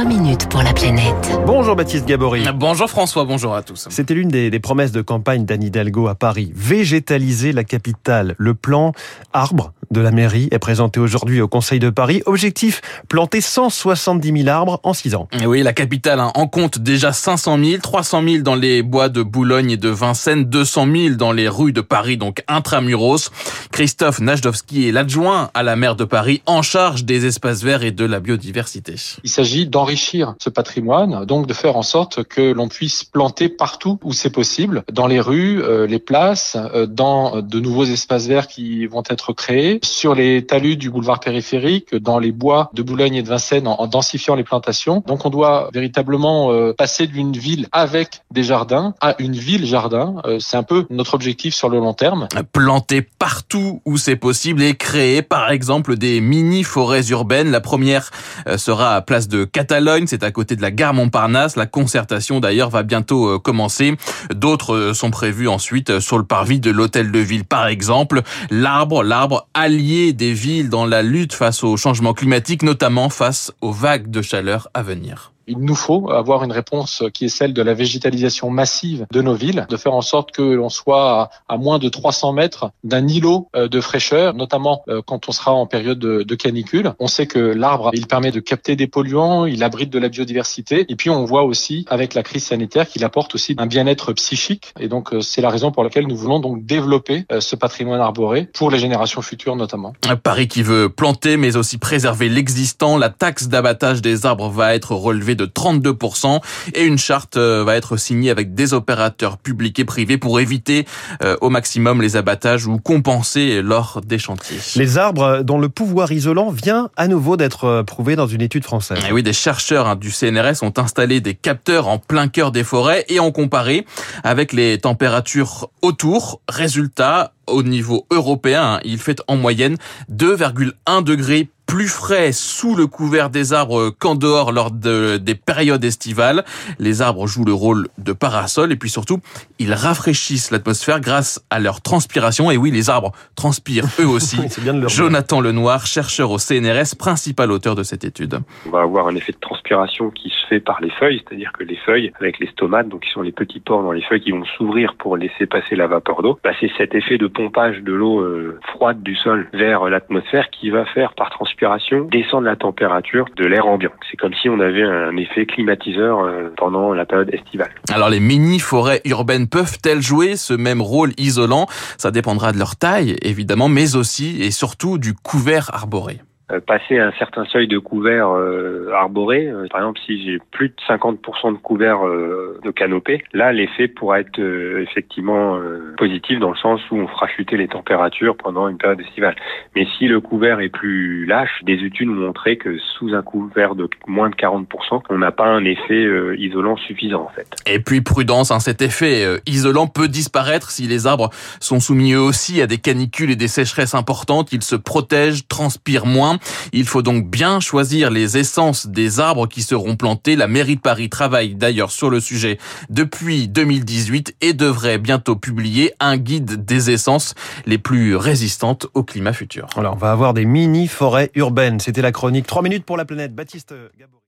3 minutes pour la planète. Bonjour Baptiste Gabory. Bonjour François, bonjour à tous. C'était l'une des, des promesses de campagne d'Anne Hidalgo à Paris. Végétaliser la capitale. Le plan arbre de la mairie est présenté aujourd'hui au Conseil de Paris. Objectif, planter 170 000 arbres en 6 ans. Et oui, la capitale hein, en compte déjà 500 000, 300 000 dans les bois de Boulogne et de Vincennes, 200 000 dans les rues de Paris, donc intramuros. Christophe Najdowski est l'adjoint à la maire de Paris en charge des espaces verts et de la biodiversité. Il s'agit d'enrichir ce patrimoine, donc de faire en sorte que l'on puisse planter partout où c'est possible, dans les rues, euh, les places, euh, dans de nouveaux espaces verts qui vont être créés, sur les talus du boulevard périphérique, dans les bois de Boulogne et de Vincennes, en, densifiant les plantations. Donc on doit véritablement euh, passer d'une ville avec des jardins à une ville jardin. c'est un peu notre objectif sur le long terme. Planter partout où c'est possible et créer par exemple des mini-forêts urbaines. La première sera à Place de Catalogne, c'est à côté de la gare Montparnasse. La concertation d'ailleurs va bientôt commencer. D'autres sont prévus ensuite sur le parvis de l'hôtel de ville par exemple. L'arbre, l'arbre allié des villes dans la lutte face au changement climatique, notamment face aux vagues de chaleur à venir il nous faut avoir une réponse qui est celle de la végétalisation massive de nos villes, de faire en sorte que l'on soit à, moins de 300 mètres d'un îlot euh, de fraîcheur, notamment euh, quand on sera en période de, canicule. On sait que l'arbre, il permet de capter des polluants, il abrite de la biodiversité, et puis on voit aussi avec la crise sanitaire qu'il apporte aussi un bien-être psychique. Et donc euh, c'est la raison pour laquelle nous voulons donc développer ce patrimoine arboré pour les générations futures notamment. Paris qui veut planter mais aussi préserver l'existant, la taxe d'abattage des arbres va être relevée de 32% et une charte euh, va être signée avec des opérateurs publics et privés pour éviter euh, au maximum les abattages ou compenser lors des chantiers. Les arbres dont le pouvoir isolant vient à nouveau d'être euh, prouvé dans une étude française. Et oui, des chercheurs hein, du CNRS ont installé des capteurs en plein cœur des forêts et ont comparé avec les températures autour. Résultat, au niveau européen, il fait en moyenne 2,1 degrés plus frais sous le couvert des arbres qu'en dehors lors de, des périodes estivales. Les arbres jouent le rôle de parasol et puis surtout, ils rafraîchissent l'atmosphère grâce à leur transpiration. Et oui, les arbres transpirent eux aussi. bien Jonathan Lenoir, chercheur au CNRS, principal auteur de cette étude. On va avoir un effet de transpiration qui se fait par les feuilles, c'est-à-dire que les feuilles, avec les stomates, donc qui sont les petits pores dans les feuilles qui vont s'ouvrir pour laisser passer la vapeur d'eau, bah, c'est cet effet de pompage de l'eau euh, froide du sol vers l'atmosphère qui va faire par transpiration descendre la température de l'air ambiant. C'est comme si on avait un effet climatiseur euh, pendant la période estivale. Alors les mini-forêts urbaines peuvent-elles jouer ce même rôle isolant? Ça dépendra de leur taille, évidemment, mais aussi et surtout du couvert arboré. Euh, passer un certain seuil de couvert euh, arboré, euh, par exemple si j'ai plus de 50% de couvert de canopée, là l'effet pourra être effectivement positif dans le sens où on fera chuter les températures pendant une période estivale. Mais si le couvert est plus lâche, des études ont montré que sous un couvert de moins de 40%, on n'a pas un effet isolant suffisant en fait. Et puis prudence, hein, cet effet isolant peut disparaître si les arbres sont soumis eux aussi à des canicules et des sécheresses importantes, ils se protègent, transpirent moins. Il faut donc bien choisir les essences des arbres qui seront plantés. La mairie de Paris travaille d'ailleurs sur le sujet depuis 2018 et devrait bientôt publier un guide des essences les plus résistantes au climat futur. Alors, on va avoir des mini-forêts urbaines. C'était la chronique 3 minutes pour la planète. Baptiste Gabory.